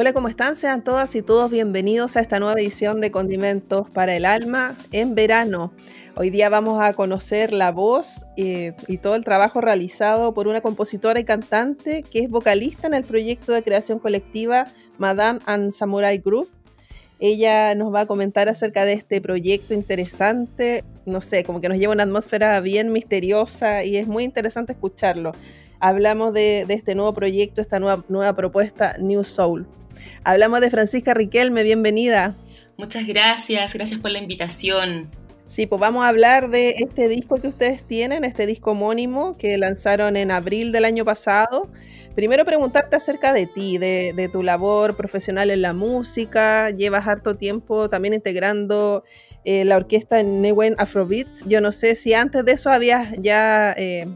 Hola, ¿cómo están? Sean todas y todos bienvenidos a esta nueva edición de Condimentos para el Alma en verano. Hoy día vamos a conocer la voz eh, y todo el trabajo realizado por una compositora y cantante que es vocalista en el proyecto de creación colectiva Madame and Samurai Groove. Ella nos va a comentar acerca de este proyecto interesante, no sé, como que nos lleva una atmósfera bien misteriosa y es muy interesante escucharlo. Hablamos de, de este nuevo proyecto, esta nueva, nueva propuesta New Soul. Hablamos de Francisca Riquelme, bienvenida. Muchas gracias, gracias por la invitación. Sí, pues vamos a hablar de este disco que ustedes tienen, este disco homónimo que lanzaron en abril del año pasado. Primero preguntarte acerca de ti, de, de tu labor profesional en la música. Llevas harto tiempo también integrando eh, la orquesta en Newen Afrobeat. Yo no sé si antes de eso habías ya eh,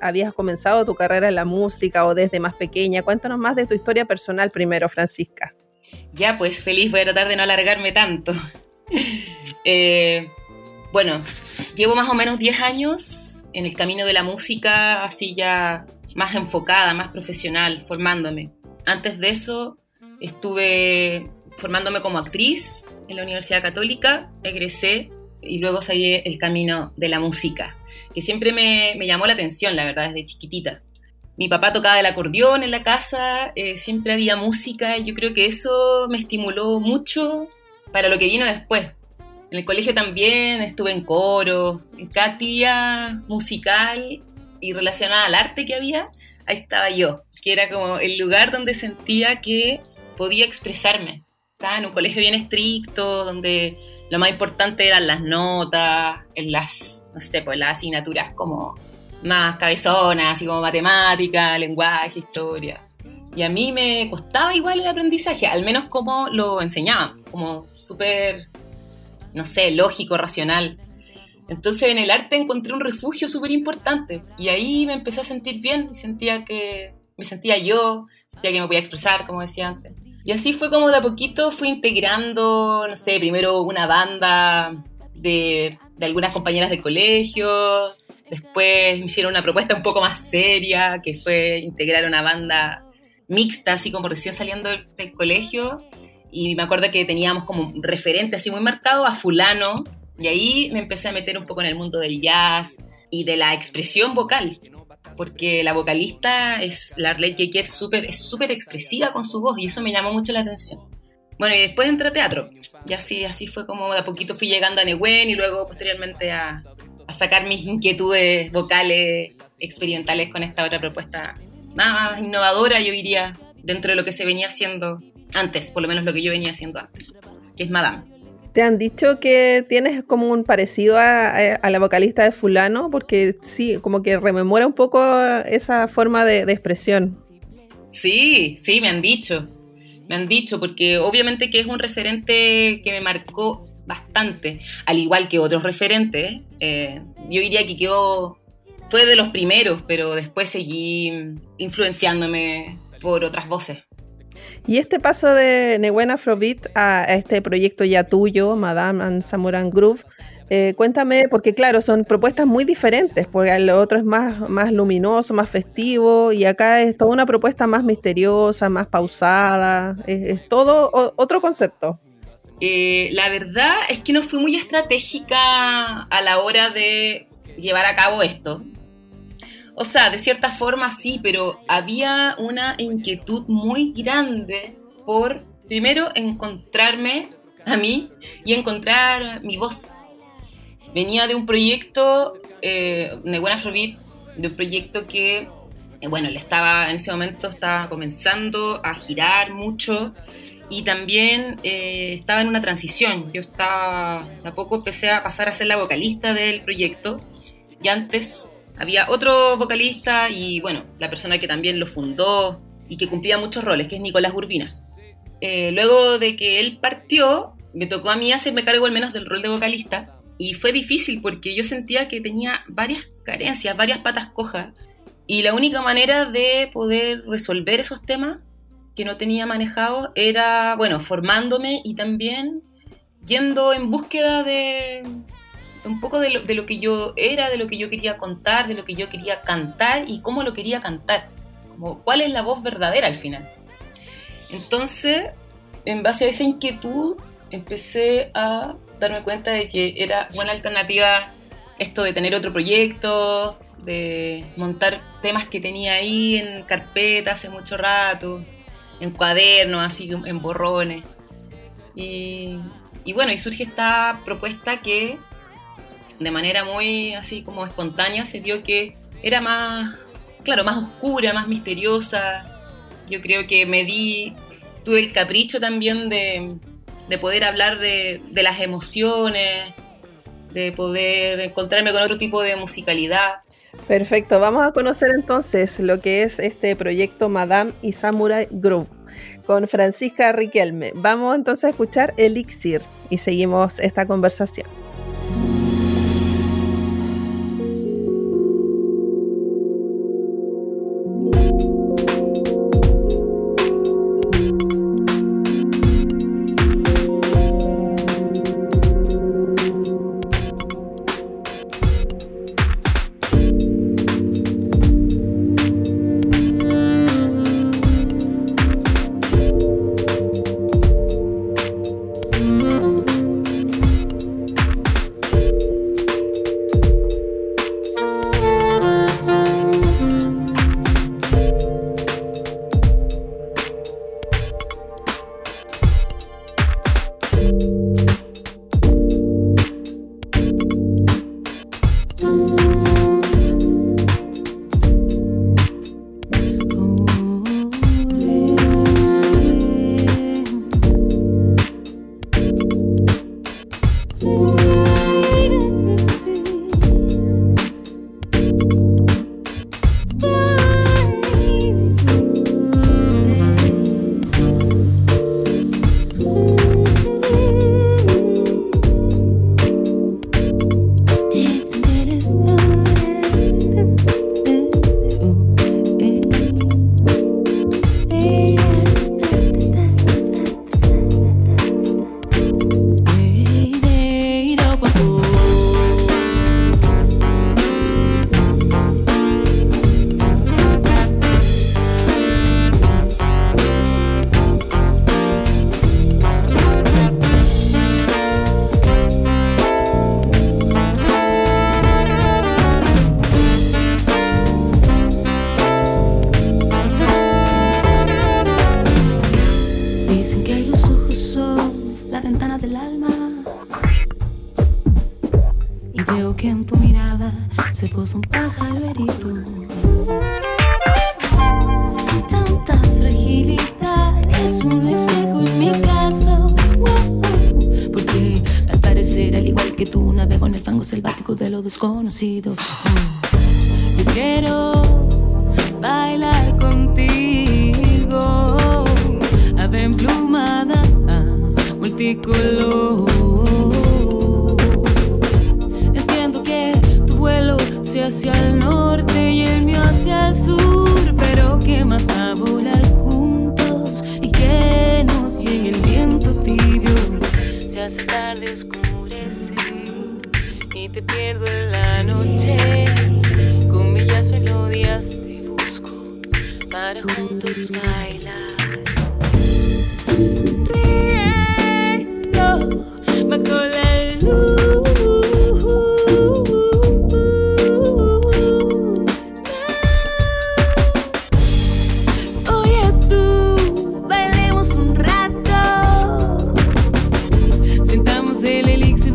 habías comenzado tu carrera en la música o desde más pequeña. Cuéntanos más de tu historia personal primero, Francisca. Ya, pues feliz, voy a tratar de no alargarme tanto. Eh, bueno, llevo más o menos 10 años en el camino de la música, así ya más enfocada, más profesional, formándome. Antes de eso estuve formándome como actriz en la Universidad Católica, egresé y luego seguí el camino de la música, que siempre me, me llamó la atención, la verdad, desde chiquitita. Mi papá tocaba el acordeón en la casa, eh, siempre había música y yo creo que eso me estimuló mucho para lo que vino después. En el colegio también estuve en coro, en cada musical y relacionada al arte que había, ahí estaba yo, que era como el lugar donde sentía que podía expresarme. Estaba en un colegio bien estricto, donde lo más importante eran las notas, en las, no sé, pues las asignaturas como más cabezonas, así como matemática, lenguaje, historia. Y a mí me costaba igual el aprendizaje, al menos como lo enseñaban, como súper, no sé, lógico, racional. Entonces en el arte encontré un refugio súper importante y ahí me empecé a sentir bien, sentía que me sentía yo, sentía que me podía expresar, como decía antes. Y así fue como de a poquito fui integrando, no sé, primero una banda de, de algunas compañeras de colegio, después me hicieron una propuesta un poco más seria, que fue integrar una banda mixta, así como recién saliendo del, colegio, y me acuerdo que teníamos como un referente así muy marcado a fulano, y ahí me empecé a meter un poco en el mundo del jazz y de la expresión vocal, porque la vocalista es la Arlette súper es súper expresiva con su voz y eso me llamó mucho la atención. Bueno, y después entré a teatro. Y así, así fue como de a poquito fui llegando a Nehuen y luego posteriormente a, a sacar mis inquietudes vocales experimentales con esta otra propuesta más innovadora, yo diría, dentro de lo que se venía haciendo antes, por lo menos lo que yo venía haciendo antes, que es Madame. ¿Te han dicho que tienes como un parecido a, a- a la vocalista de fulano? Porque sí, como que rememora un poco esa forma de, de expresión. Sí, sí, me han dicho. Me han dicho, porque obviamente que es un referente que me marcó bastante, al igual que otros referentes. eh, yo diría que quedó, fue de los primeros, pero después seguí influenciándome por otras voces. Y este paso de Newen Afrobeat a, este proyecto ya tuyo, Madame and Samurai Groove, eh, cuéntame, porque claro, son propuestas muy diferentes, porque lo otro es más, más luminoso, más festivo, y acá es toda una propuesta más misteriosa, más pausada, es, todo otro concepto. Eh, la verdad es que no fui muy estratégica a la hora de llevar a cabo esto. O sea, de cierta forma sí, pero había una inquietud muy grande por, primero, encontrarme a mí y encontrar mi voz. Venía de un proyecto, eh, de Buena Afrobeat, de un proyecto que, eh, bueno, le estaba, en ese momento estaba comenzando a girar mucho y también eh, estaba en una transición. Yo estaba, de a poco empecé a pasar a ser la vocalista del proyecto y antes había otro vocalista y bueno, la persona que también lo fundó y que cumplía muchos roles, que es Nicolás Urbina. Eh, luego de que él partió, me tocó a mí hacerme cargo al menos del rol de vocalista y fue difícil porque yo sentía que tenía varias carencias, varias patas cojas y la única manera de poder resolver esos temas que no tenía manejados era, bueno, formándome y también yendo en búsqueda de, un poco de lo, de lo, que yo era, de lo que yo quería contar, de lo que yo quería cantar y cómo lo quería cantar. Como, ¿Cuál es la voz verdadera al final? Entonces, en base a esa inquietud, empecé a darme cuenta de que era buena alternativa esto de tener otro proyecto, de montar temas que tenía ahí en carpeta hace mucho rato, en cuadernos, así en borrones. Y, y bueno, y surge esta propuesta que de manera muy así como espontánea se vio que era más, claro, más oscura, más misteriosa. Yo creo que me di, tuve el capricho también de, de poder hablar de, de, las emociones, de poder encontrarme con otro tipo de musicalidad. Perfecto, vamos a conocer entonces lo que es este proyecto Madame y Samurai Group con Francisca Riquelme. Vamos entonces a escuchar Elixir y seguimos esta conversación.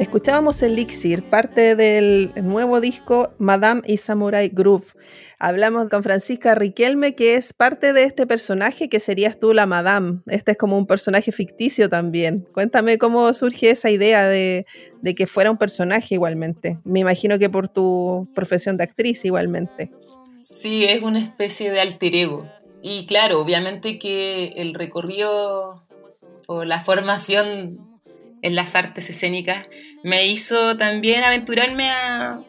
escuchábamos Elixir, parte del nuevo disco Madame y Samurai Groove. Hablamos con Francisca Riquelme, que es parte de este personaje que serías tú la Madame. Este es como un personaje ficticio también. Cuéntame cómo surge esa idea de, de que fuera un personaje igualmente. Me imagino que por tu profesión de actriz igualmente. Sí, es una especie de alter ego. Y claro, obviamente que el recorrido o la formación en las artes escénicas me hizo también aventurarme a,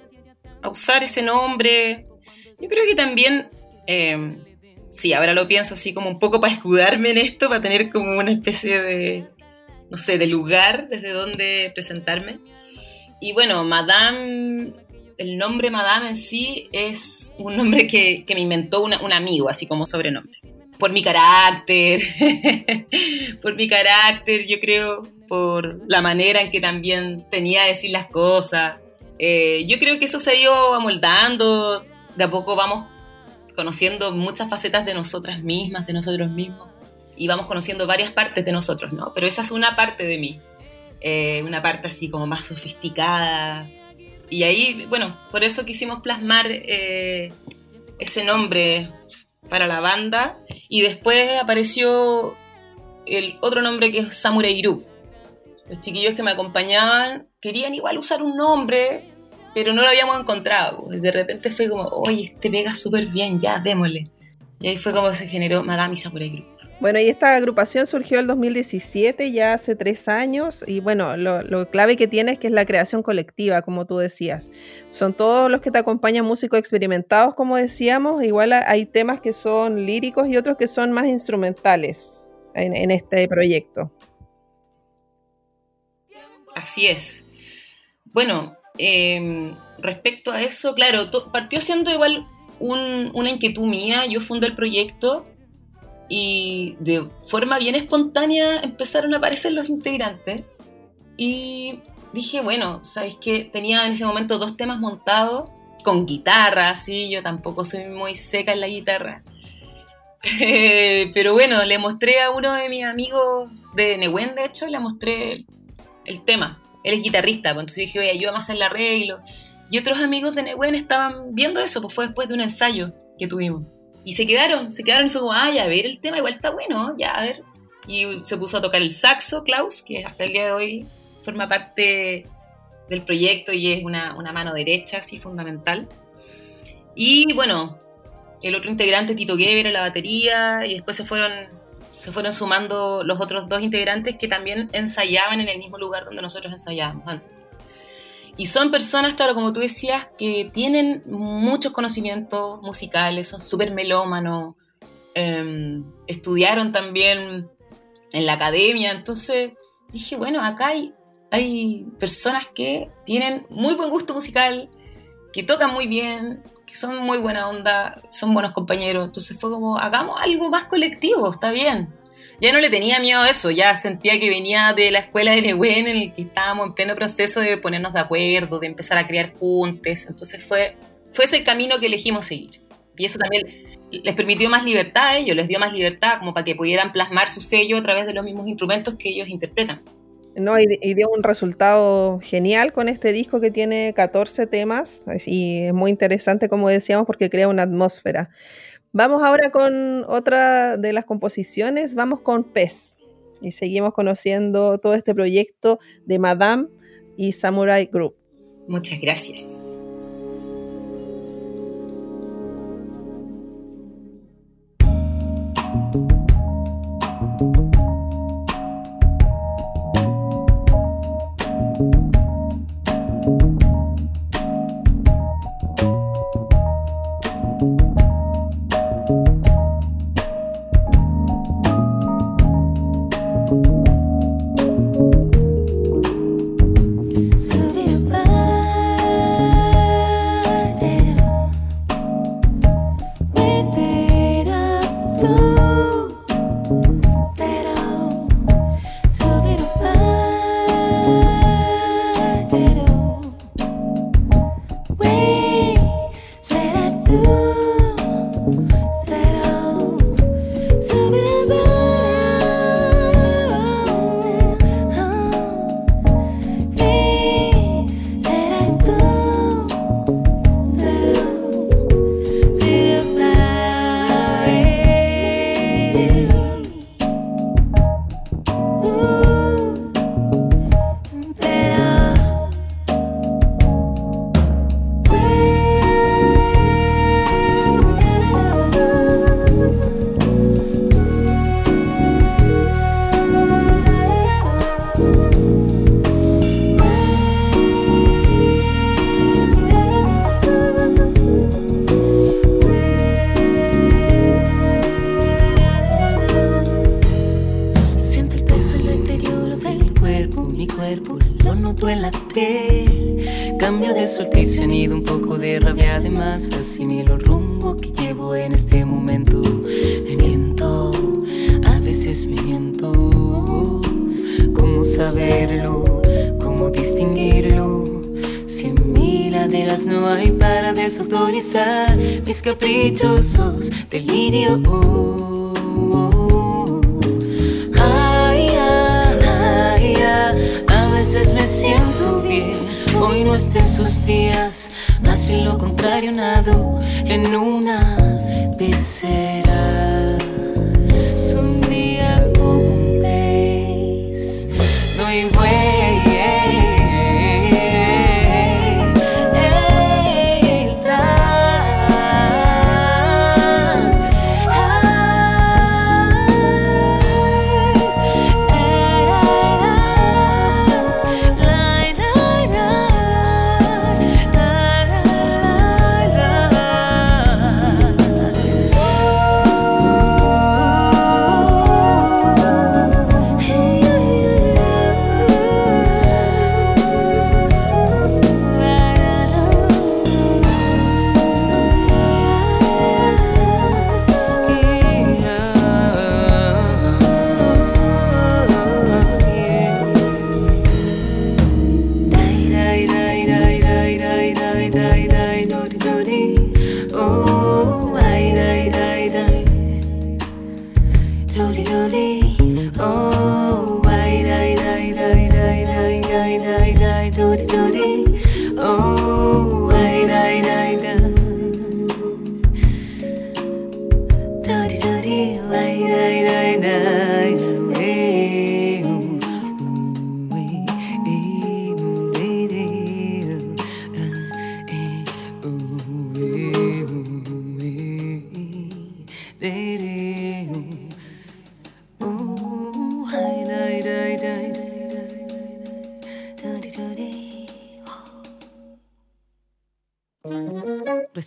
usar ese nombre. Yo creo que también, eh, sí, ahora lo pienso así como un poco para escudarme en esto, para tener como una especie de, no sé, de lugar desde donde presentarme. Y bueno, Madame, el nombre Madame en sí es un nombre que, me inventó un amigo, así como sobrenombre. Por mi carácter, por mi carácter, yo creo, por la manera en que también tenía de decir las cosas. Eh, yo creo que eso se ha ido amoldando, de a poco vamos conociendo muchas facetas de nosotras mismas, de nosotros mismos, y vamos conociendo varias partes de nosotros, ¿no? Pero esa es una parte de mí, eh, una parte así como más sofisticada. Y ahí, bueno, por eso quisimos plasmar eh, ese nombre para la banda, y después apareció el otro nombre que es Samurai Group, los chiquillos que me acompañaban querían igual usar un nombre, pero no lo habíamos encontrado. De repente fue como, oye, este pega súper bien, ya, démosle. Y ahí fue como se generó Madame Sakurai Group. Bueno, y esta agrupación surgió el 2017, ya hace tres años, y bueno, lo, clave que tiene es que es la creación colectiva, como tú decías. Son todos los que te acompañan músicos experimentados, como decíamos, igual hay temas que son líricos y otros que son más instrumentales en este proyecto. Así es. Bueno, em, respecto a eso, claro, partió siendo igual una inquietud mía. Yo fundé el proyecto y de forma bien espontánea empezaron a aparecer los integrantes. Y dije, bueno, ¿sabes qué? Tenía en ese momento dos temas montados con guitarra, así. Yo tampoco soy muy seca en la guitarra. pero bueno, le mostré a uno de mis amigos de Nehuen, de hecho, le mostré el tema. Él es guitarrista, pues entonces dije, oye, ayúdame a hacer el arreglo. Y otros amigos de Nehuen estaban viendo eso, pues fue después de un ensayo que tuvimos. Y se quedaron, se quedaron y fue como, ay, a ver, el tema igual está bueno, ya, a ver. Y se puso a tocar el saxo, Klaus, que hasta el día de hoy forma parte del proyecto y es una, una mano derecha, así fundamental. Y bueno, el otro integrante, Tito Geber, en la batería, y después se fueron se fueron sumando los otros dos integrantes que también ensayaban en el mismo lugar donde nosotros ensayábamos antes. Y son personas, claro, como tú decías, que tienen muchos conocimientos musicales, son súper melómanos, em, estudiaron también en la academia, entonces dije, bueno, acá hay, hay personas que tienen muy buen gusto musical, que tocan muy bien, son muy buena onda, son buenos compañeros. Entonces fue como, hagamos algo más colectivo, está bien. Ya no le tenía miedo a eso, ya sentía que venía de la escuela de Nehuen en el que estábamos en pleno proceso de ponernos de acuerdo, de empezar a crear juntos. Entonces fue, fue ese el camino que elegimos seguir. Y eso también les permitió más libertad a ellos, les dio más libertad como para que pudieran plasmar su sello a través de los mismos instrumentos que ellos interpretan. No, y, dio un resultado genial con este disco que tiene 14 temas y es muy interesante, como decíamos, porque crea una atmósfera. Vamos ahora con otra de las composiciones, vamos con Pez y seguimos conociendo todo este proyecto de Madame y Samurai Group. Muchas gracias. Además asimilo el rumbo que llevo en este momento. Me miento, a veces me miento. ¿Cómo saberlo? ¿Cómo distinguirlo? Cien mil laderas no hay para desautorizar mis caprichosos delirios. Ay, ay, ay, a veces me siento bien. Hoy no esté sus días, más lo contrario, nado en una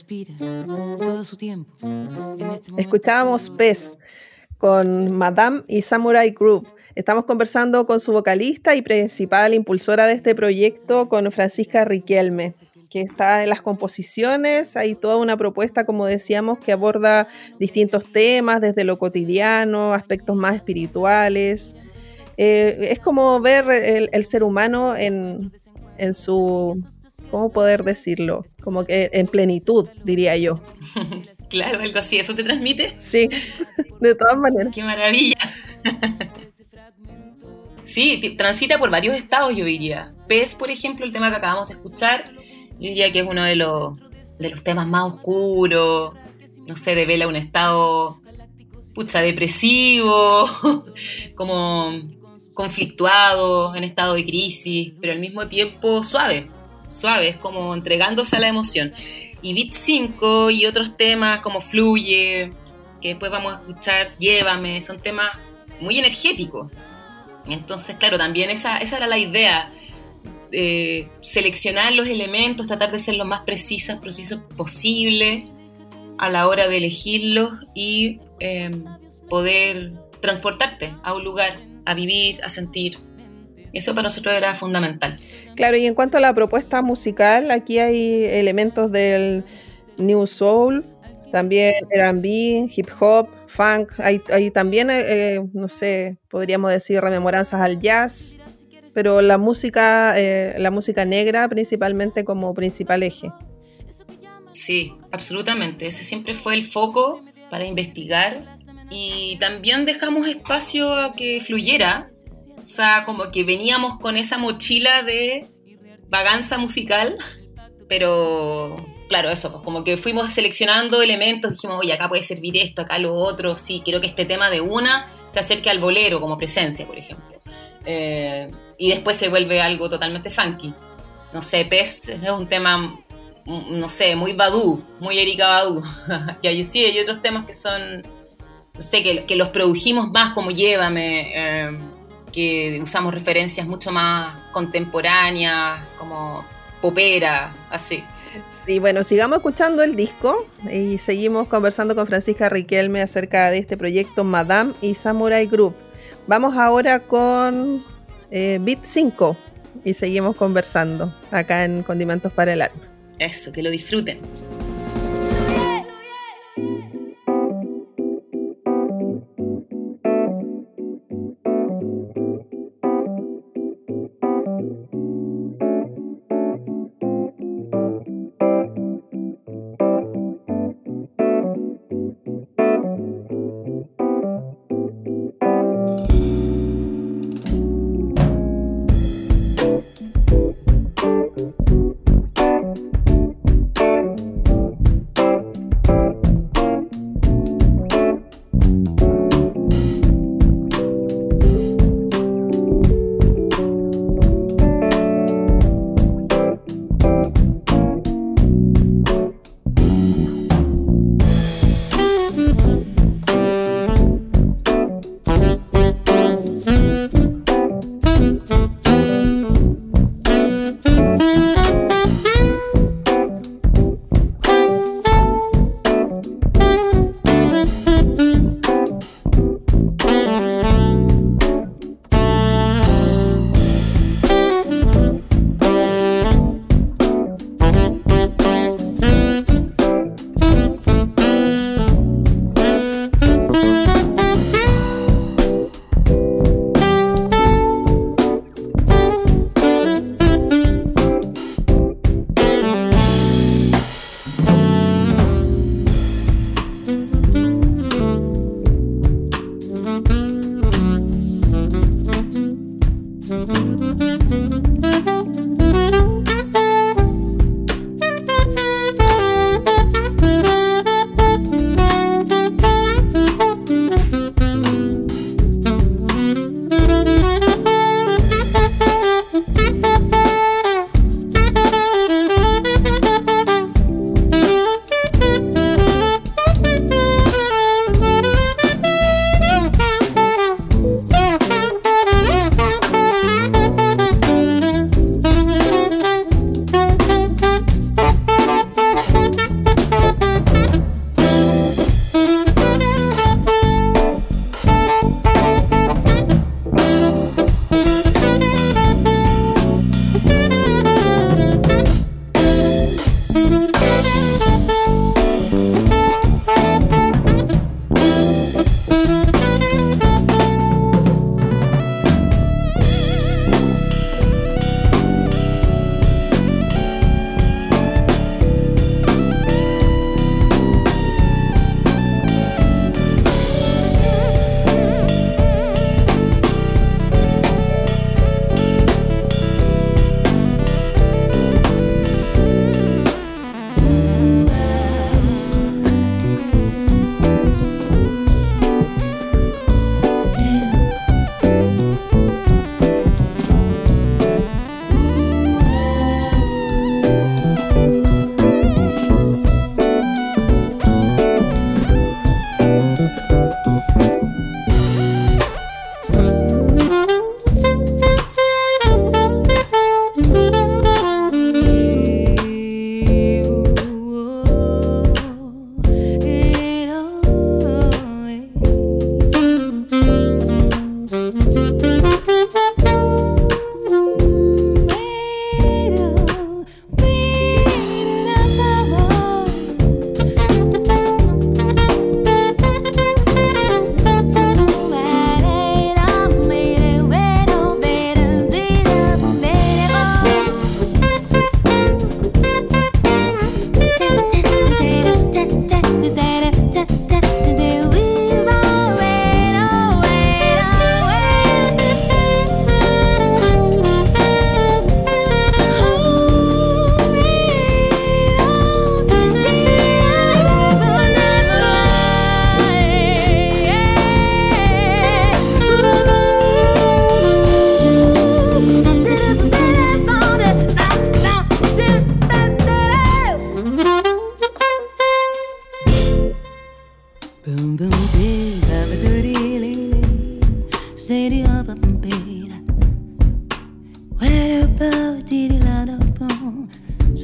Respira todo su tiempo. En este Escuchábamos Pez con Madame y Samurai Groove. Estamos conversando con su vocalista y principal impulsora de este proyecto, con Francisca Riquelme, que está en las composiciones. Hay toda una propuesta, como decíamos, que aborda distintos temas, desde lo cotidiano, aspectos más espirituales. Eh, es como ver el, el ser humano en, en su, ¿cómo poder decirlo? Como que en plenitud, diría yo. Claro, algo así, ¿eso te transmite? Sí, de todas maneras. ¡Qué maravilla! sí, transita por varios estados, yo diría. Pez, por ejemplo, el tema que acabamos de escuchar, yo diría que es uno de los, de los temas más oscuros. No sé, devela un estado, pucha, depresivo, como conflictuado, en estado de crisis, pero al mismo tiempo suave. Suave, es como entregándose a la emoción. Y Beat 5 y otros temas como Fluye, que después vamos a escuchar Llévame, son temas muy energéticos. Entonces, claro, también esa, esa era la idea, eh, seleccionar los elementos, tratar de ser lo más precisas, precisos posible a la hora de elegirlos y eh, poder transportarte a un lugar, a vivir, a sentir. Eso para nosotros era fundamental. Claro, y en cuanto a la propuesta musical, aquí hay elementos del New Soul, también R&B, hip hop, funk, hay, hay también, eh, no sé, podríamos decir rememoranzas al jazz, pero la música, eh, la música negra principalmente como principal eje. Sí, absolutamente. Ese siempre fue el foco para investigar y también dejamos espacio a que fluyera. O sea, como que veníamos con esa mochila de vaganza musical, pero claro, eso, pues como que fuimos seleccionando elementos, dijimos, oye, acá puede servir esto, acá lo otro, sí, quiero que este tema de una se acerque al bolero como presencia, por ejemplo. Eh, y después se vuelve algo totalmente funky. No sé, Pez es un tema mm, no sé, muy Badu, muy Erika Badu. y hay, sí, hay otros temas que son, no sé, que, que los produjimos más como Llévame, eh, que usamos referencias mucho más contemporáneas, como popera, así. Sí, bueno, sigamos escuchando el disco y seguimos conversando con Francisca Riquelme acerca de este proyecto Madame y Samurai Group. Vamos ahora con eh, Beat 5 y seguimos conversando acá en Condimentos para el Alma. Eso, que lo disfruten.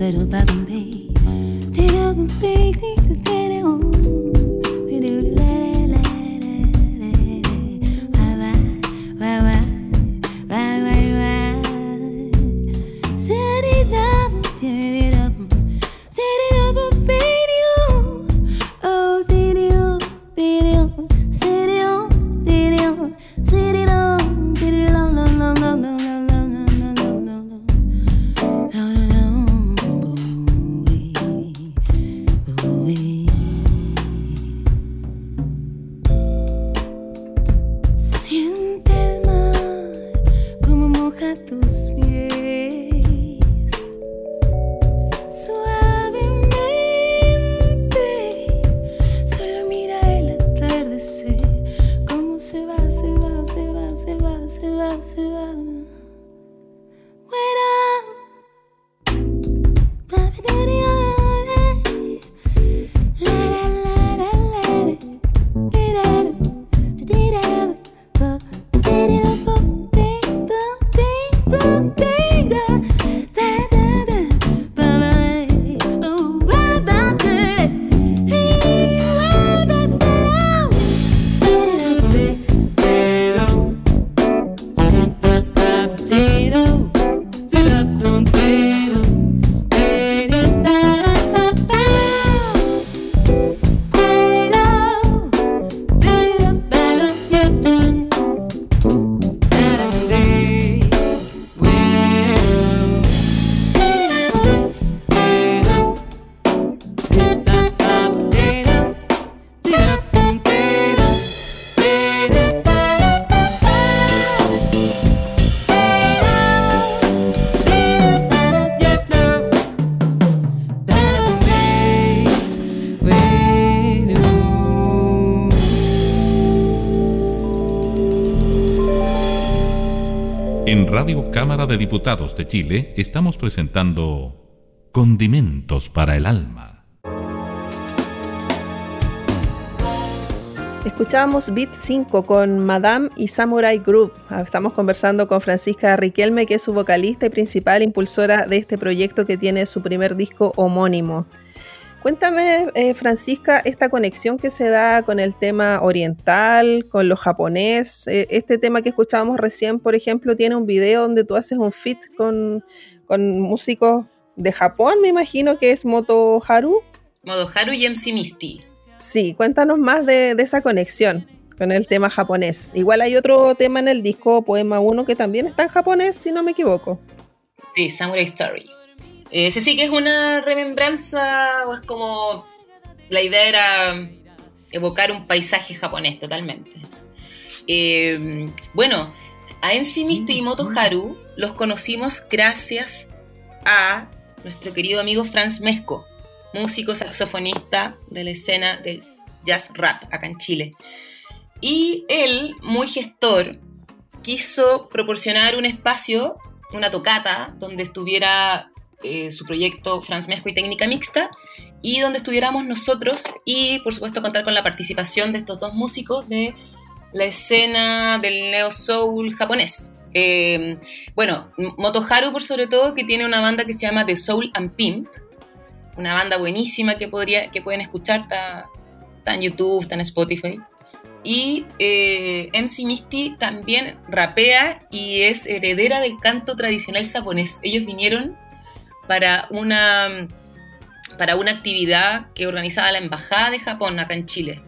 little baby. Did you ever think that they're Radio Cámara de Diputados de Chile estamos presentando Condimentos para el Alma. Escuchábamos Beat 5 con Madame y Samurai Groove. Estamos conversando con Francisca Riquelme, que es su vocalista y principal impulsora de este proyecto que tiene su primer disco homónimo. Cuéntame, eh, Francisca, esta conexión que se da con el tema oriental, con lo japonés. Eh, este tema que escuchábamos recién, por ejemplo, tiene un video donde tú haces un fit con, músicos de Japón, me imagino que es Moto Haru. Moto Haru y MC Misty. Sí, cuéntanos más de, de, esa conexión con el tema japonés. Igual hay otro tema en el disco, Poema 1, que también está en japonés, si no me equivoco. Sí, Samurai Story. Ese sí que es una remembranza o es como la idea era evocar un paisaje japonés totalmente. Eh, bueno, a Ensimiste y Moto Haru los conocimos gracias a nuestro querido amigo Franz Mesco, músico saxofonista de la escena del jazz rap acá en Chile. Y él, muy gestor, quiso proporcionar un espacio, una tocata, donde estuviera eh, su proyecto Franz y Técnica Mixta, y donde estuviéramos nosotros y por supuesto contar con la participación de estos dos músicos de la escena del neo soul japonés. Eh, bueno, Moto Haru por sobre todo, que tiene una banda que se llama The Soul and Pimp, una banda buenísima que, podría, que pueden escuchar, está, en YouTube, está en Spotify. Y eh, MC Misty también rapea y es heredera del canto tradicional japonés. Ellos vinieron para una, para una actividad que organizaba la Embajada de Japón acá en Chile.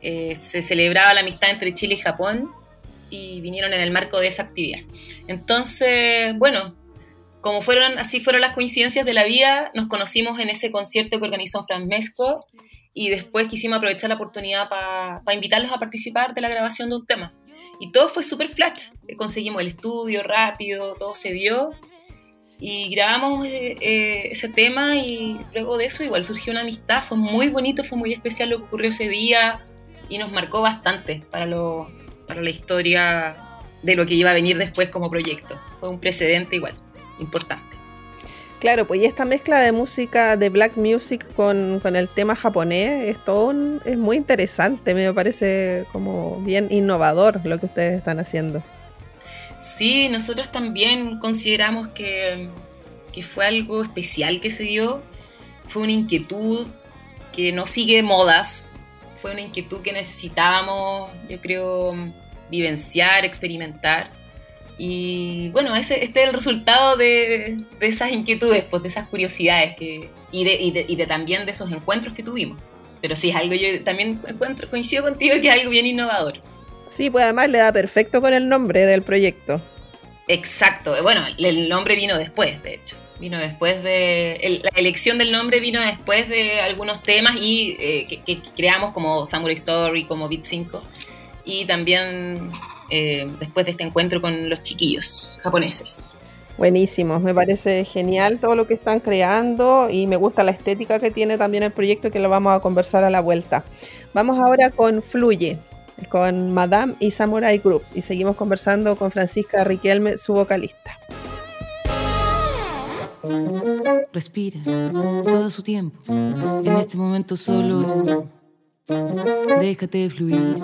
Eh, se celebraba la amistad entre Chile y Japón y vinieron en el marco de esa actividad. Entonces, bueno, como fueron, así fueron las coincidencias de la vida, nos conocimos en ese concierto que organizó Fran Mesco y después quisimos aprovechar la oportunidad para invitarlos a participar de la grabación de un tema. Y todo fue súper flash. Conseguimos el estudio rápido, todo se dio y grabamos eh, eh, ese tema y luego de eso igual surgió una amistad, fue muy bonito, fue muy especial lo que ocurrió ese día y nos marcó bastante para, lo, para la historia de lo que iba a venir después como proyecto. Fue un precedente igual, importante. Claro, pues y esta mezcla de música, de black music con, con el tema japonés, es todo es muy interesante, me parece como bien innovador lo que ustedes están haciendo. Sí, nosotros también consideramos que, fue algo especial que se dio, fue una inquietud que no sigue modas, fue una inquietud que necesitábamos, yo creo, vivenciar, experimentar. Y bueno, ese, este es el resultado de, esas inquietudes, pues, de esas curiosidades que, y, de, y, de, también de esos encuentros que tuvimos. Pero sí, es algo, yo también encuentro, coincido contigo que es algo bien innovador. Sí, pues además le da perfecto con el nombre del proyecto. Exacto. Bueno, el nombre vino después, de hecho. Vino después de. la elección del nombre vino después de algunos temas y eh, que, creamos como Samurai Story, como Beat 5. Y también eh, después de este encuentro con los chiquillos japoneses. Buenísimo, me parece genial todo lo que están creando y me gusta la estética que tiene también el proyecto que lo vamos a conversar a la vuelta. Vamos ahora con Fluye, con Madame y Samurai Group. Y seguimos conversando con Francisca Riquelme, su vocalista. Respira todo su tiempo. En este momento solo déjate fluir.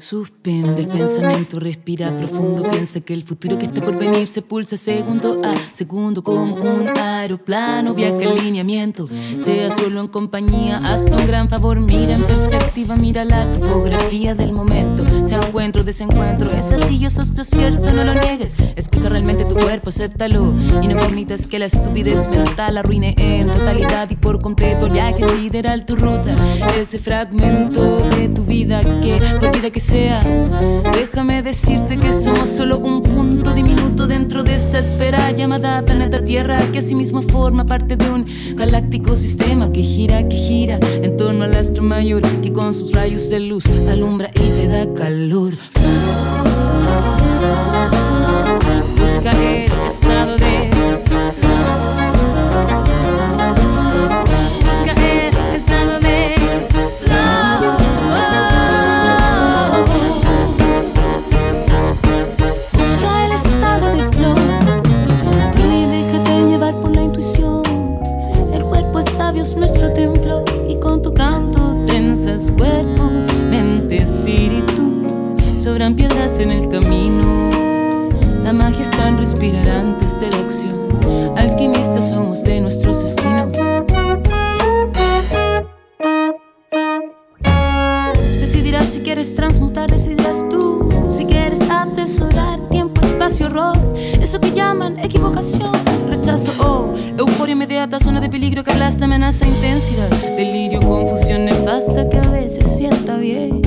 Suspende el pensamiento, respira profundo, piensa que el futuro que está por venir se pulsa segundo a segundo como un aeroplano, viaja en lineamiento, sea solo en compañía, hasta un gran favor, mira en perspectiva, mira la topografía del momento, sea encuentro, desencuentro, es así, yo sos lo cierto, no lo niegues, escucha realmente tu cuerpo, acéptalo y no permitas que la estupidez mental arruine en totalidad y por completo el viaje sideral tu ruta, ese fragmento de tu vida por vida que sea, déjame decirte que somos solo un punto diminuto dentro de esta esfera llamada planeta Tierra, que asimismo forma parte de un galáctico sistema que gira, que gira en torno al astro mayor, que con sus rayos de luz alumbra y te da calor. Busca el estado de cuerpo, mente, espíritu. Sobran piedras en el camino. La magia está en respirar antes de la acción. Alquimistas somos de nuestros destinos. Decidirás si quieres transmutar, decidirás tú. Si quieres atesorar tiempo, espacio, horror. Eso que llaman equivocación, rechazo o euforia inmediata, zona de peligro que aplasta, amenaza, intensidad. Delirio, confusión nefasta que a veces sienta bien.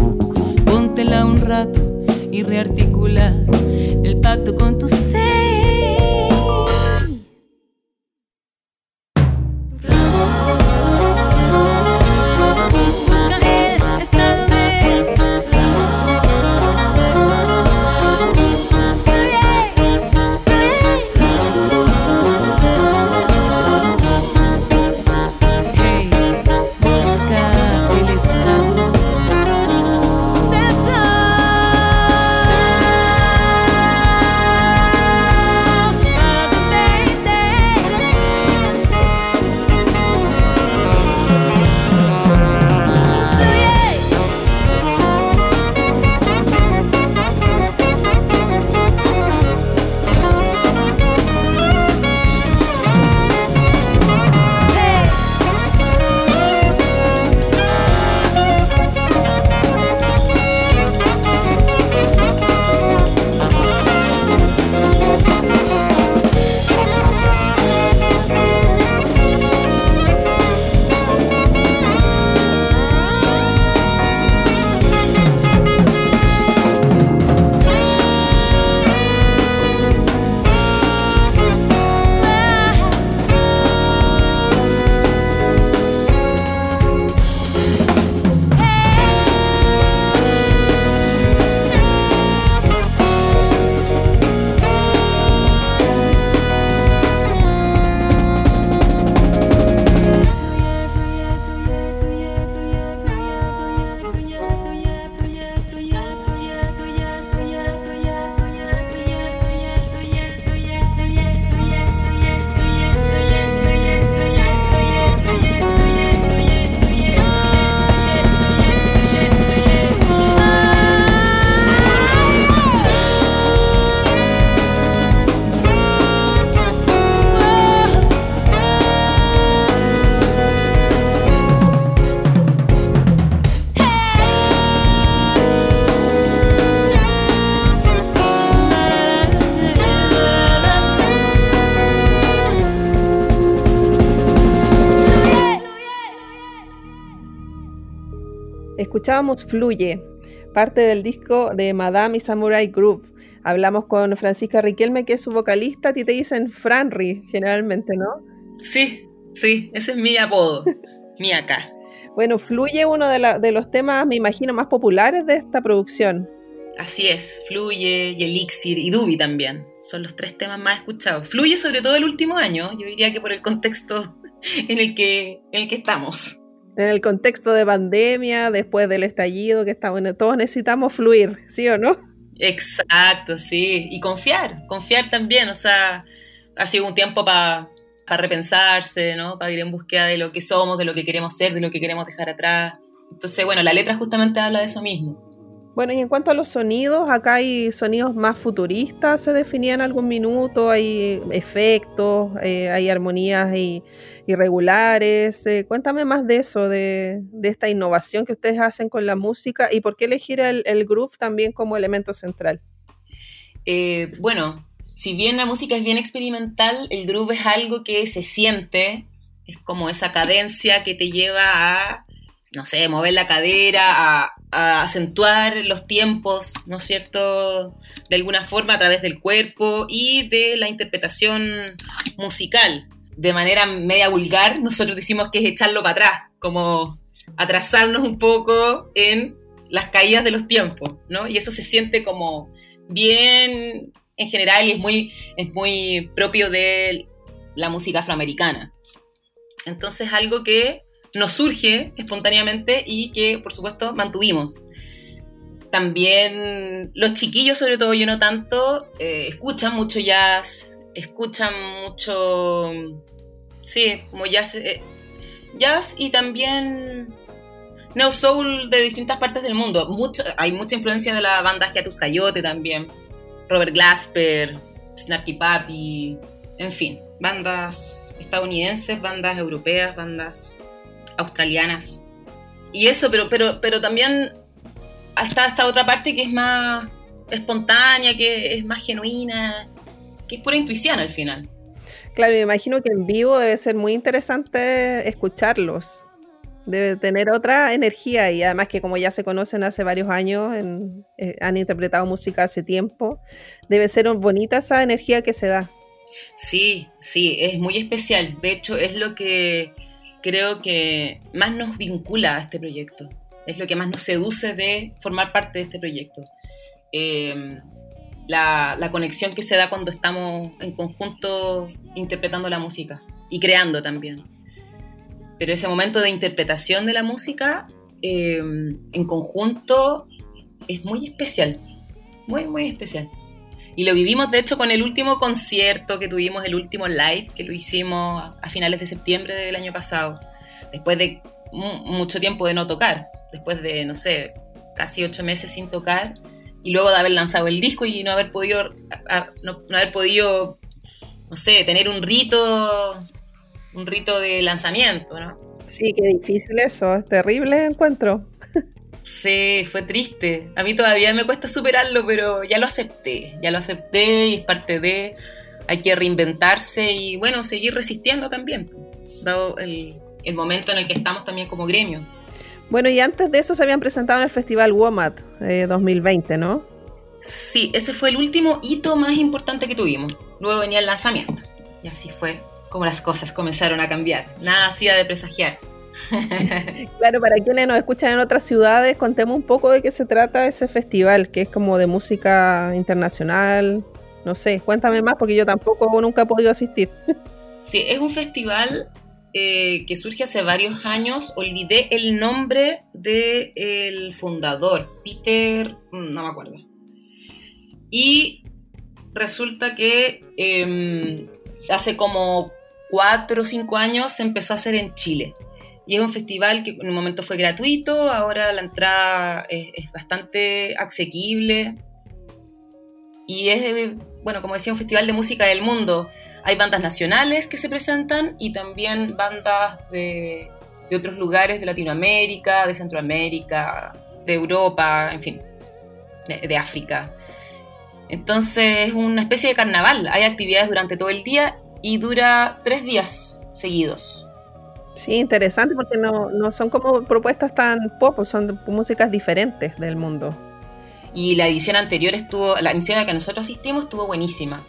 Póntela un rato y rearticula el pacto con tu ser. Escuchábamos Fluye, parte del disco de Madame y Samurai Groove. Hablamos con Francisca Riquelme, que es su vocalista. A ti te dicen Franri, generalmente, ¿no? Sí, sí, ese es mi apodo, mi acá. Bueno, Fluye, uno de, la- de los temas, me imagino, más populares de esta producción. Así es, Fluye y Elixir y Dubi también. Son los tres temas más escuchados. Fluye sobre todo el último año, yo diría que por el contexto en el que, en el que estamos. En el contexto de pandemia, después del estallido, que está bueno, todos necesitamos fluir, ¿sí o no? Exacto, sí. Y confiar, confiar también. O sea, ha sido un tiempo para repensarse, ¿no? Para ir en búsqueda de lo que somos, de lo que queremos ser, de lo que queremos dejar atrás. Entonces, bueno, la letra justamente habla de eso mismo. Bueno, y en cuanto a los sonidos, acá hay sonidos más futuristas, se definían algún minuto, hay efectos, eh, hay armonías irregulares. eh, cuéntame más de eso, de, de esta innovación que ustedes hacen con la música y por qué elegir el, el groove también como elemento central. Eh, bueno, si bien la música es bien experimental, el groove es algo que se siente, es como esa cadencia que te lleva a, no sé, mover la cadera, a, a acentuar los tiempos, ¿no es cierto?, de alguna forma a través del cuerpo y de la interpretación musical. De manera media vulgar, nosotros decimos que es echarlo para atrás, como atrasarnos un poco en las caídas de los tiempos, ¿no? Y eso se siente como bien en general y es muy, es muy propio de la música afroamericana. Entonces algo que nos surge espontáneamente y que por supuesto mantuvimos. También los chiquillos, sobre todo yo no tanto, eh, escuchan mucho jazz, escuchan mucho, sí, como jazz, eh, jazz y también neo soul de distintas partes del mundo. Mucho, hay mucha influencia de la banda Hiatus Coyote también, Robert Glasper, Snarky Papi, en fin, bandas estadounidenses, bandas europeas, bandas australianas. Y eso, pero, pero, pero también está esta otra parte que es más espontánea, que es más genuina, que es pura intuición al final. Claro, me imagino que en vivo debe ser muy interesante escucharlos. Debe tener otra energía y además que como ya se conocen hace varios años, eh, han interpretado música hace tiempo, debe ser bonita esa energía que se da. Sí, sí, es muy especial. De hecho, es lo que creo que más nos vincula a este proyecto. Es lo que más nos seduce de formar parte de este proyecto. Em, la, conexión que se da cuando estamos en conjunto interpretando la música y creando también. Pero ese momento de interpretación de la música em, en conjunto es muy especial, muy, muy especial. Y lo vivimos de hecho con el último concierto que tuvimos, el último live que lo hicimos a finales de septiembre del año pasado, después de mucho tiempo de no tocar, después de, no sé, casi ocho meses sin tocar y luego de haber lanzado el disco y no haber podido, no, haber podido, no sé, tener un rito, un rito de lanzamiento, ¿no? Sí, qué difícil eso, es terrible encuentro. Sí, fue triste. A mí todavía me cuesta superarlo, pero ya lo acepté, ya lo acepté y es parte de, hay que reinventarse y bueno, seguir resistiendo también, dado el, el momento en el que estamos también como gremio. Bueno, y antes de eso se habían presentado en el Festival WOMAD 2020, eh, ¿no? Sí, ese fue el último hito más importante que tuvimos. Luego venía el lanzamiento. Y así fue como las cosas comenzaron a cambiar. Nada hacía de presagiar. claro, para quienes nos escuchan en otras ciudades, contemos un poco de qué se trata ese festival, que es como de música internacional. No sé, cuéntame más porque yo tampoco nunca he podido asistir. sí, es un festival eh, que surge hace varios años, olvidé el nombre del fundador, Peter, mm, no me acuerdo. Y resulta que em, hace como cuatro o cinco años se empezó a hacer en Chile. Y es un festival que en un momento fue gratuito, ahora la entrada es, bastante asequible. Y es, bueno, como decía, un festival de música del mundo. Hay bandas nacionales que se presentan y también bandas de, otros lugares de Latinoamérica, de Centroamérica, de Europa, en fin, de, África. Entonces es una especie de carnaval. Hay actividades durante todo el día y dura tres días seguidos. Sí, interesante porque no, no, son como propuestas tan pop, son músicas diferentes del mundo. Y la edición anterior estuvo, la edición a la que nosotros asistimos estuvo buenísima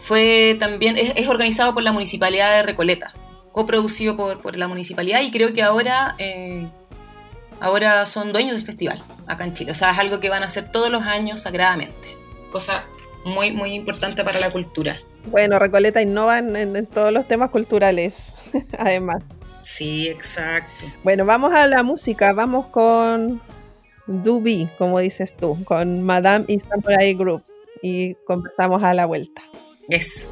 fue también, es, organizado por la Municipalidad de Recoleta, coproducido por, por la Municipalidad y creo que ahora, eh, ahora son dueños del festival acá en Chile. O sea, es algo que van a hacer todos los años sagradamente. Cosa muy, muy importante para la cultura. Bueno, Recoleta innova en, en todos los temas culturales, además. Sí, exacto. Bueno, vamos a la música, vamos con Dubi, como dices tú, con Madame Istanbul Group y conversamos a la vuelta. Yes.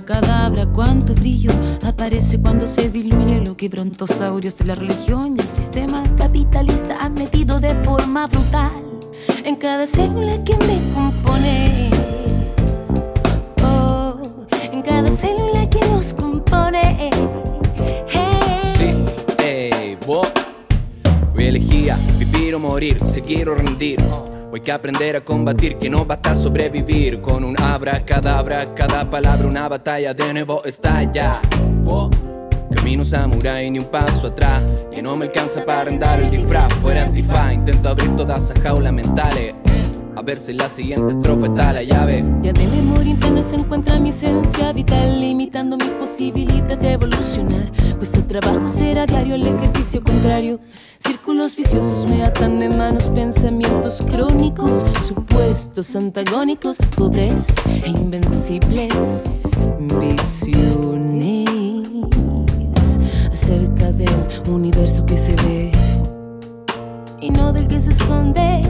Abra cadabra, cuánto brillo aparece cuando se diluye lo que brontosaurios de la religión y el sistema capitalista han metido de forma brutal en cada célula que me compone. Oh, en cada célula que nos compone. Sí, ey, vos. Hoy elegía vivir o morir, si quiero rendir. Hoy que aprender a combatir, que no basta sobrevivir con un abracadabra, cada palabra una batalla de nuevo estalla. Oh, camino samurai ni un paso atrás, que no me alcanza para andar el disfraz fuera antifaz. Intento abrir todas esas jaulas mentales, a ver si la siguiente estrofa está la llave. Ya de memoria interna se encuentra mi esencia vital, limitando mi posibilidad de evolucionar. Pues el trabajo será diario, el ejercicio contrario. Círculos viciosos me atan de manos, pensamientos crónicos, supuestos antagónicos, pobres e invencibles. Visiones acerca del universo que se ve y no del que se esconde.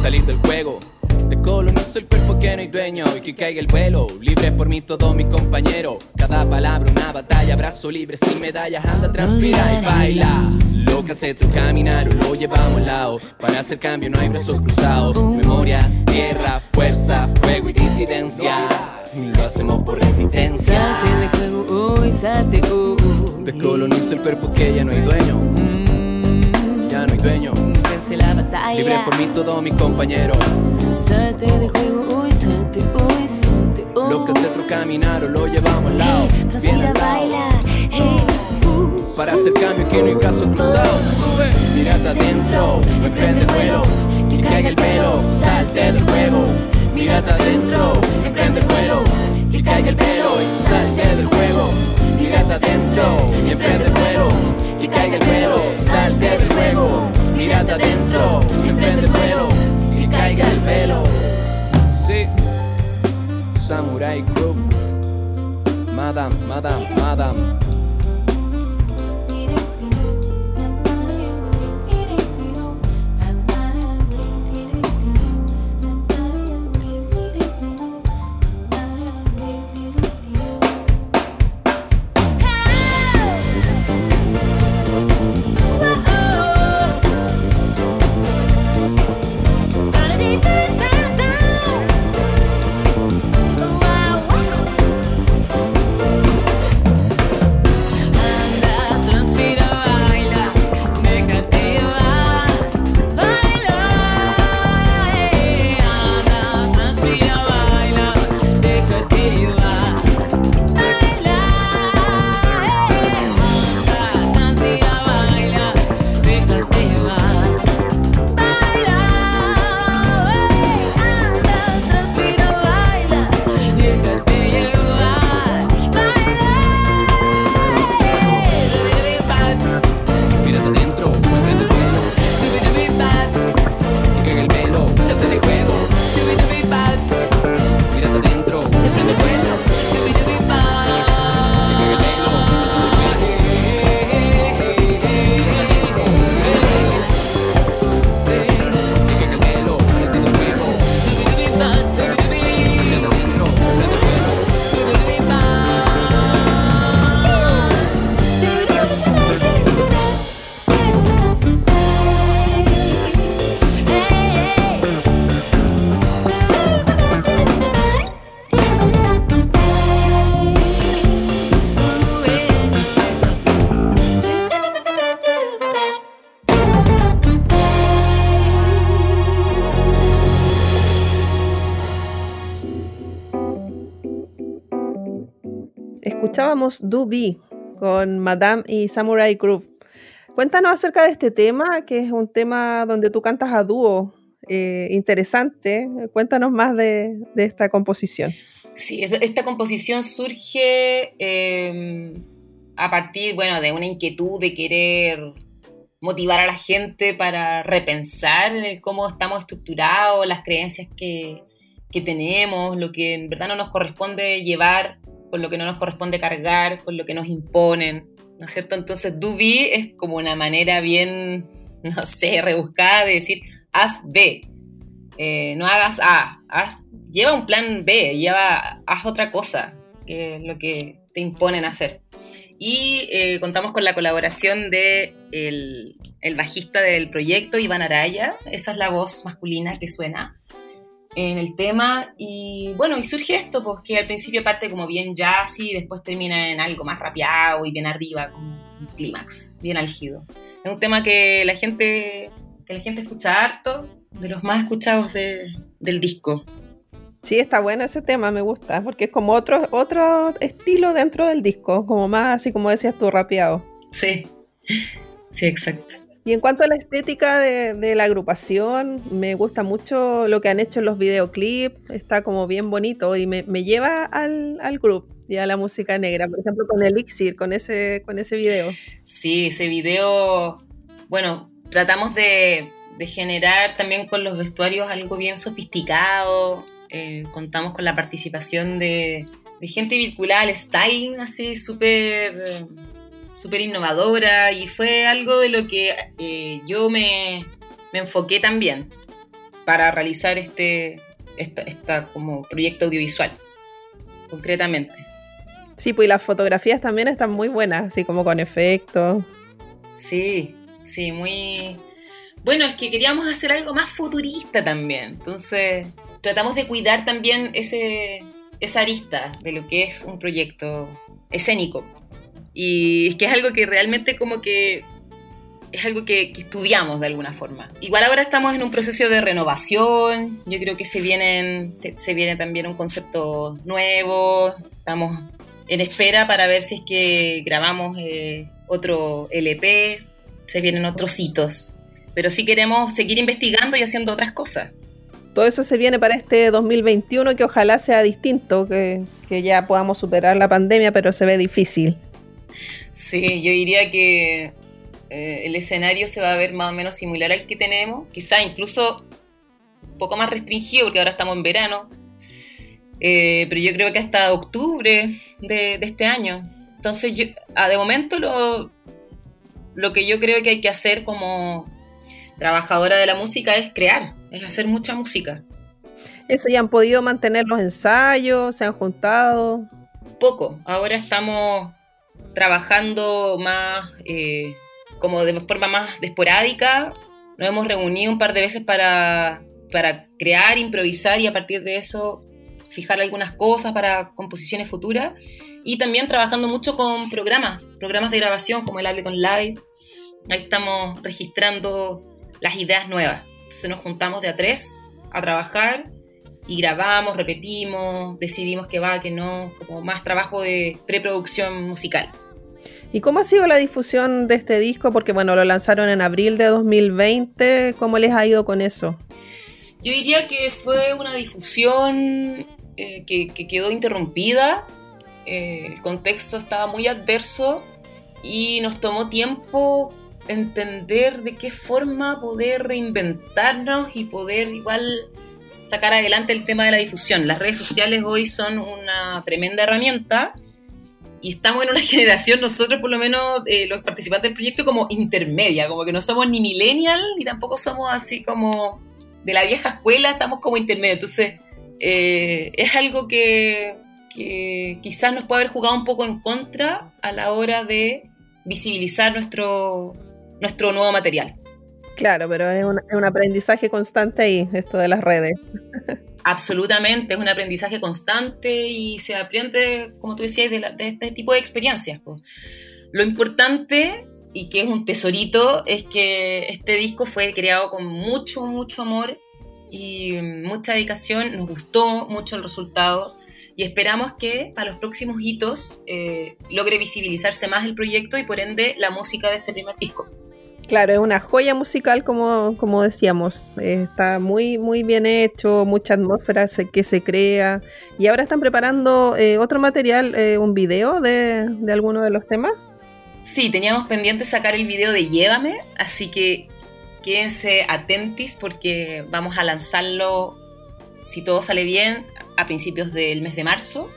Salir del juego, de colonizo el cuerpo que no hay dueño y que caiga el vuelo. Libre por mí todo mi compañero. Cada palabra una batalla, brazo libre sin medallas, anda, transpira y baila. Lo que hace tu caminar o lo llevamos al lado. Para hacer cambio no hay brazos cruzados. Memoria, tierra, fuerza, fuego y disidencia. Lo hacemos por resistencia. Salte de juego hoy, salte hoy. Descoloniza el cuerpo que ya no hay dueño. Dueño. vence la batalla. Libre por mí todo mi compañero. Salte de juego hoy, salte hoy, salte hoy. Lo que hace otro caminar o lo llevamos al lado. Bien Transpira, al lado. baila. Hey, uh. Para hacer cambio que no hay brazos cruzados. Sube, mírate adentro, emprende el vuelo. Que caiga el pelo, salte del juego. Mírate adentro, emprende el vuelo. Que caiga el pelo y salte del juego. Mírate adentro, emprende el vuelo. Que caiga el pelo, salte del juego. Mírate adentro, emprende el vuelo. Que caiga el pelo. Sí, Samurai Group. Madam, madam, madam. Do Be con Madame y Samurai Group. Cuéntanos acerca de este tema, que es un tema donde tú cantas a dúo. eh, interesante. Cuéntanos más de, de esta composición. Sí, es- esta composición surge eh, a partir, bueno, de una inquietud de querer motivar a la gente para repensar en el cómo estamos estructurados, las creencias que, que tenemos, lo que en verdad no nos corresponde llevar, con lo que no nos corresponde cargar, con lo que nos imponen, ¿no es cierto? Entonces, do be es como una manera bien, no sé, rebuscada de decir, haz B. Eh, no hagas A, lleva un plan B, lleva, haz otra cosa, que es lo que te imponen hacer. Y eh, contamos con la colaboración de bajista del proyecto, Iván Araya, esa es la voz masculina que suena en el tema y bueno, y surge esto, pues que al principio parte como bien jazzy y después termina en algo más rapeado y bien arriba, como un clímax, bien álgido. Es un tema que la gente, que la gente escucha harto, de los más escuchados del disco. Sí, está bueno ese tema, me gusta, porque es como otro, otro estilo dentro del disco, como más así como decías tú, rapeado. Sí, sí, exacto. Y en cuanto a la estética de, la agrupación, me gusta mucho lo que han hecho en los videoclips, está como bien bonito y me, lleva al, al grupo y a la música negra, por ejemplo con Elixir, con ese, con ese video. Sí, ese video, bueno, tratamos de, generar también con los vestuarios algo bien sofisticado, eh, contamos con la participación de, gente vinculada al styling, así súper súper innovadora y fue algo de lo que eh, yo me, enfoqué también para realizar este esta, como proyecto audiovisual, concretamente. Sí, pues las fotografías también están muy buenas, así como con efectos. Sí, sí, muy... Bueno, es que queríamos hacer algo más futurista también, entonces tratamos de cuidar también ese, esa arista de lo que es un proyecto escénico. Y es que es algo que realmente como que es algo que, estudiamos de alguna forma. Igual ahora estamos en un proceso de renovación, yo creo que se, vienen, se, viene también un concepto nuevo, estamos en espera para ver si es que grabamos eh, otro LP, se vienen otros hitos, pero sí queremos seguir investigando y haciendo otras cosas. Todo eso se viene para este 2021 que ojalá sea distinto, que, que ya podamos superar la pandemia, pero se ve difícil. Sí, yo diría que eh, el escenario se va a ver más o menos similar al que tenemos, quizá incluso un poco más restringido porque ahora estamos en verano, eh, pero yo creo que hasta octubre de, este año. Entonces, yo, ah, de momento lo, lo que yo creo que hay que hacer como trabajadora de la música es crear, es hacer mucha música. Eso ya han podido mantener los ensayos, se han juntado. Poco, ahora estamos trabajando más, eh, como de forma más esporádica. Nos hemos reunido un par de veces para, para crear, improvisar y a partir de eso fijar algunas cosas para composiciones futuras. Y también trabajando mucho con programas, programas de grabación como el Ableton Live. Ahí estamos registrando las ideas nuevas. Entonces nos juntamos de a tres a trabajar y grabamos, repetimos, decidimos que va, que no, como más trabajo de preproducción musical. ¿Y cómo ha sido la difusión de este disco? Porque bueno, lo lanzaron en abril de 2020, ¿cómo les ha ido con eso? Yo diría que fue una difusión eh, que, quedó interrumpida, eh, el contexto estaba muy adverso y nos tomó tiempo entender de qué forma poder reinventarnos y poder igual sacar adelante el tema de la difusión. Las redes sociales hoy son una tremenda herramienta y estamos en una generación, nosotros por lo menos, eh, los participantes del proyecto, como intermedia, como que no somos ni millennial, ni tampoco somos así como de la vieja escuela, estamos como intermedio. Entonces, eh, es algo que, que quizás nos puede haber jugado un poco en contra a la hora de visibilizar nuestro, nuestro nuevo material. Claro, pero es un, aprendizaje constante ahí, esto de las redes. Absolutamente, es un aprendizaje constante y se aprende, como tú decías, de, este tipo de experiencias. Lo importante y que es un tesorito es que este disco fue creado con mucho, mucho amor y mucha dedicación. Nos gustó mucho el resultado y esperamos que para los próximos hitos eh, logre visibilizarse más el proyecto y por ende la música de este primer disco. Claro, es una joya musical, como, como decíamos. está muy, muy bien hecho, mucha atmósfera que se crea. Y ahora están preparando eh, otro material, eh, un video de, de alguno de los temas. Sí, teníamos pendiente sacar el video de Llévame, así que quédense atentis porque vamos a lanzarlo, si todo sale bien, a principios del mes de marzo.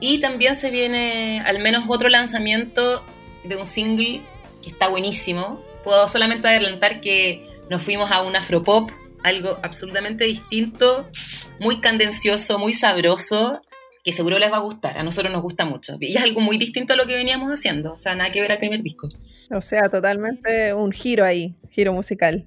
Y también se viene al menos otro lanzamiento de un single que está buenísimo. Puedo solamente adelantar que nos fuimos a un afropop, algo absolutamente distinto, muy candencioso, muy sabroso, que seguro les va a gustar. A nosotros nos gusta mucho. Y es algo muy distinto a lo que veníamos haciendo, o sea, nada que ver al primer disco. O sea, totalmente un giro ahí, giro musical.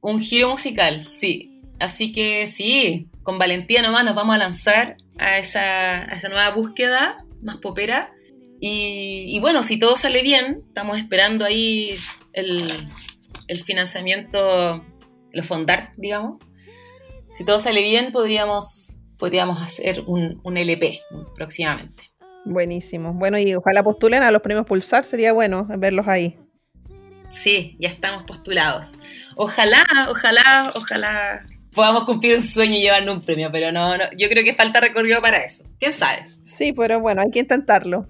Un giro musical, sí. Así que sí, con valentía nomás nos vamos a lanzar a esa, a esa nueva búsqueda más popera. Y, y, bueno, si todo sale bien, estamos esperando ahí el, el financiamiento, los fondar, digamos. Si todo sale bien, podríamos, podríamos hacer un, un LP próximamente. Buenísimo. Bueno, y ojalá postulen a los premios Pulsar, sería bueno verlos ahí. Sí, ya estamos postulados. Ojalá, ojalá, ojalá podamos cumplir un sueño y llevarnos un premio, pero no, no, yo creo que falta recorrido para eso. ¿Quién sabe? Sí, pero bueno, hay que intentarlo.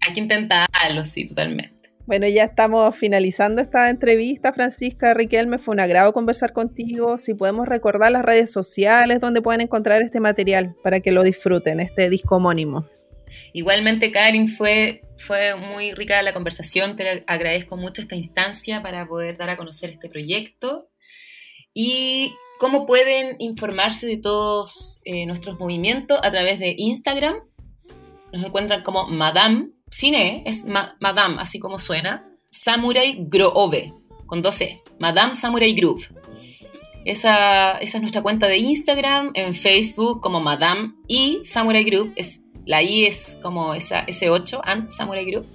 Hay que intentarlo, sí, totalmente. Bueno, ya estamos finalizando esta entrevista, Francisca Riquelme. Fue un agrado conversar contigo. Si podemos recordar las redes sociales donde pueden encontrar este material para que lo disfruten, este disco homónimo. Igualmente, Karin, fue, fue muy rica la conversación. Te agradezco mucho esta instancia para poder dar a conocer este proyecto. Y cómo pueden informarse de todos eh, nuestros movimientos a través de Instagram. Nos encuentran como Madame, Cine, es ma Madame, así como suena, Samurai Groove, con 12, Madame Samurai Groove. Esa, esa, es nuestra cuenta de Instagram, en Facebook como Madame y Samurai Group, es, la I es como esa S8, and Samurai Group.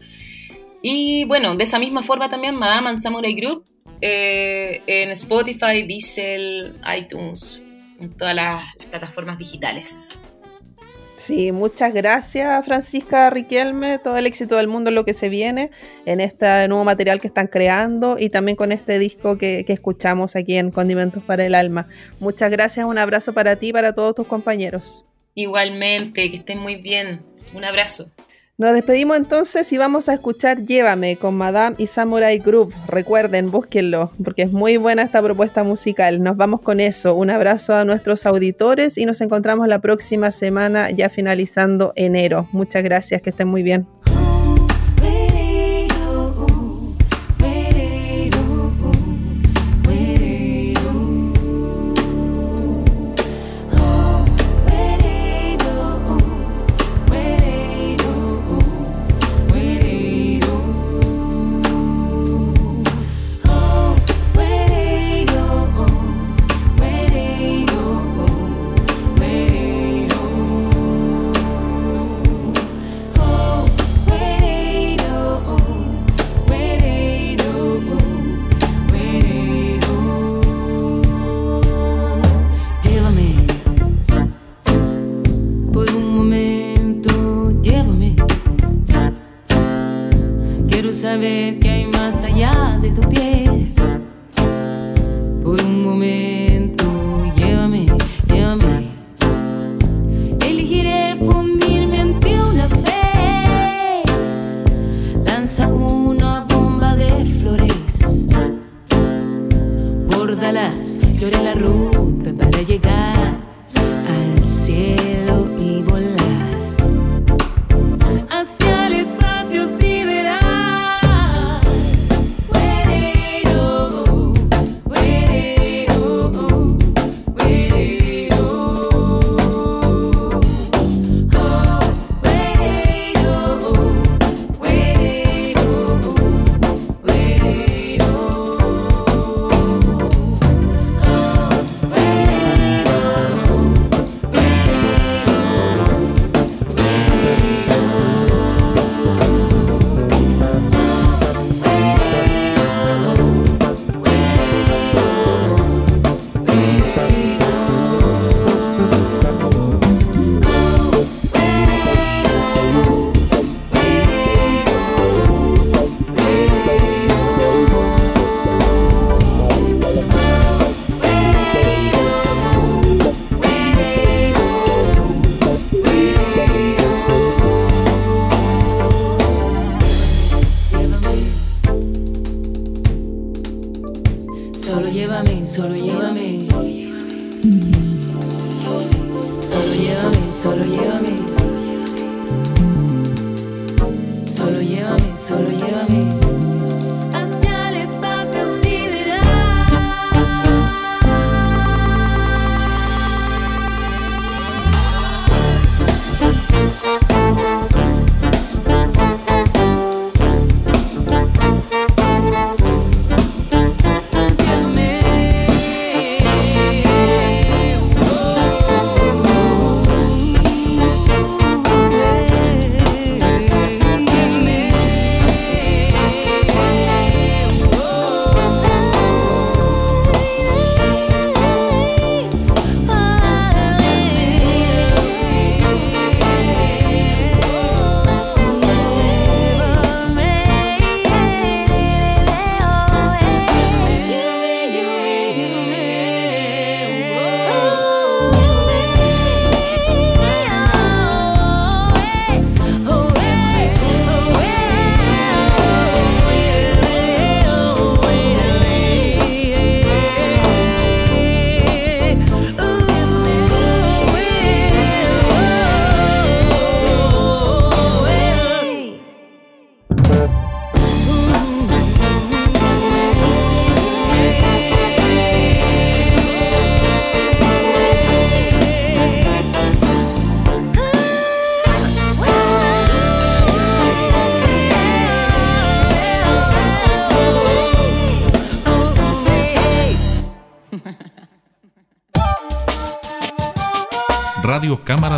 Y bueno, de esa misma forma también Madame and Samurai Group eh, en Spotify, Diesel, iTunes, en todas las plataformas digitales. Sí, muchas gracias Francisca Riquelme, todo el éxito del mundo en lo que se viene, en este nuevo material que están creando y también con este disco que, que escuchamos aquí en Condimentos para el Alma. Muchas gracias, un abrazo para ti y para todos tus compañeros. Igualmente, que estén muy bien. Un abrazo. Nos despedimos entonces y vamos a escuchar Llévame con Madame y Samurai Groove. Recuerden, búsquenlo, porque es muy buena esta propuesta musical. Nos vamos con eso. Un abrazo a nuestros auditores y nos encontramos la próxima semana, ya finalizando enero. Muchas gracias, que estén muy bien. Saber que hay más allá de tu piel.